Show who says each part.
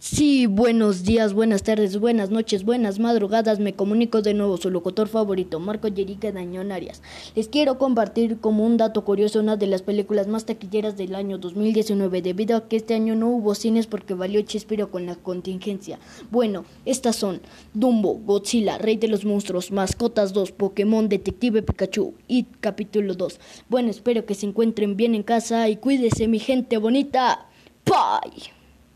Speaker 1: Sí, buenos días, buenas tardes, buenas noches, buenas madrugadas. Me comunico de nuevo su locutor favorito, Marco Yerica Dañón Arias. Les quiero compartir como un dato curioso una de las películas más taquilleras del año 2019, debido a que este año no hubo cines porque valió Chespiro con la contingencia. Bueno, estas son Dumbo, Godzilla, Rey de los Monstruos, Mascotas 2, Pokémon, Detective Pikachu y Capítulo 2. Bueno, espero que se encuentren bien en casa y cuídese mi gente bonita. Bye.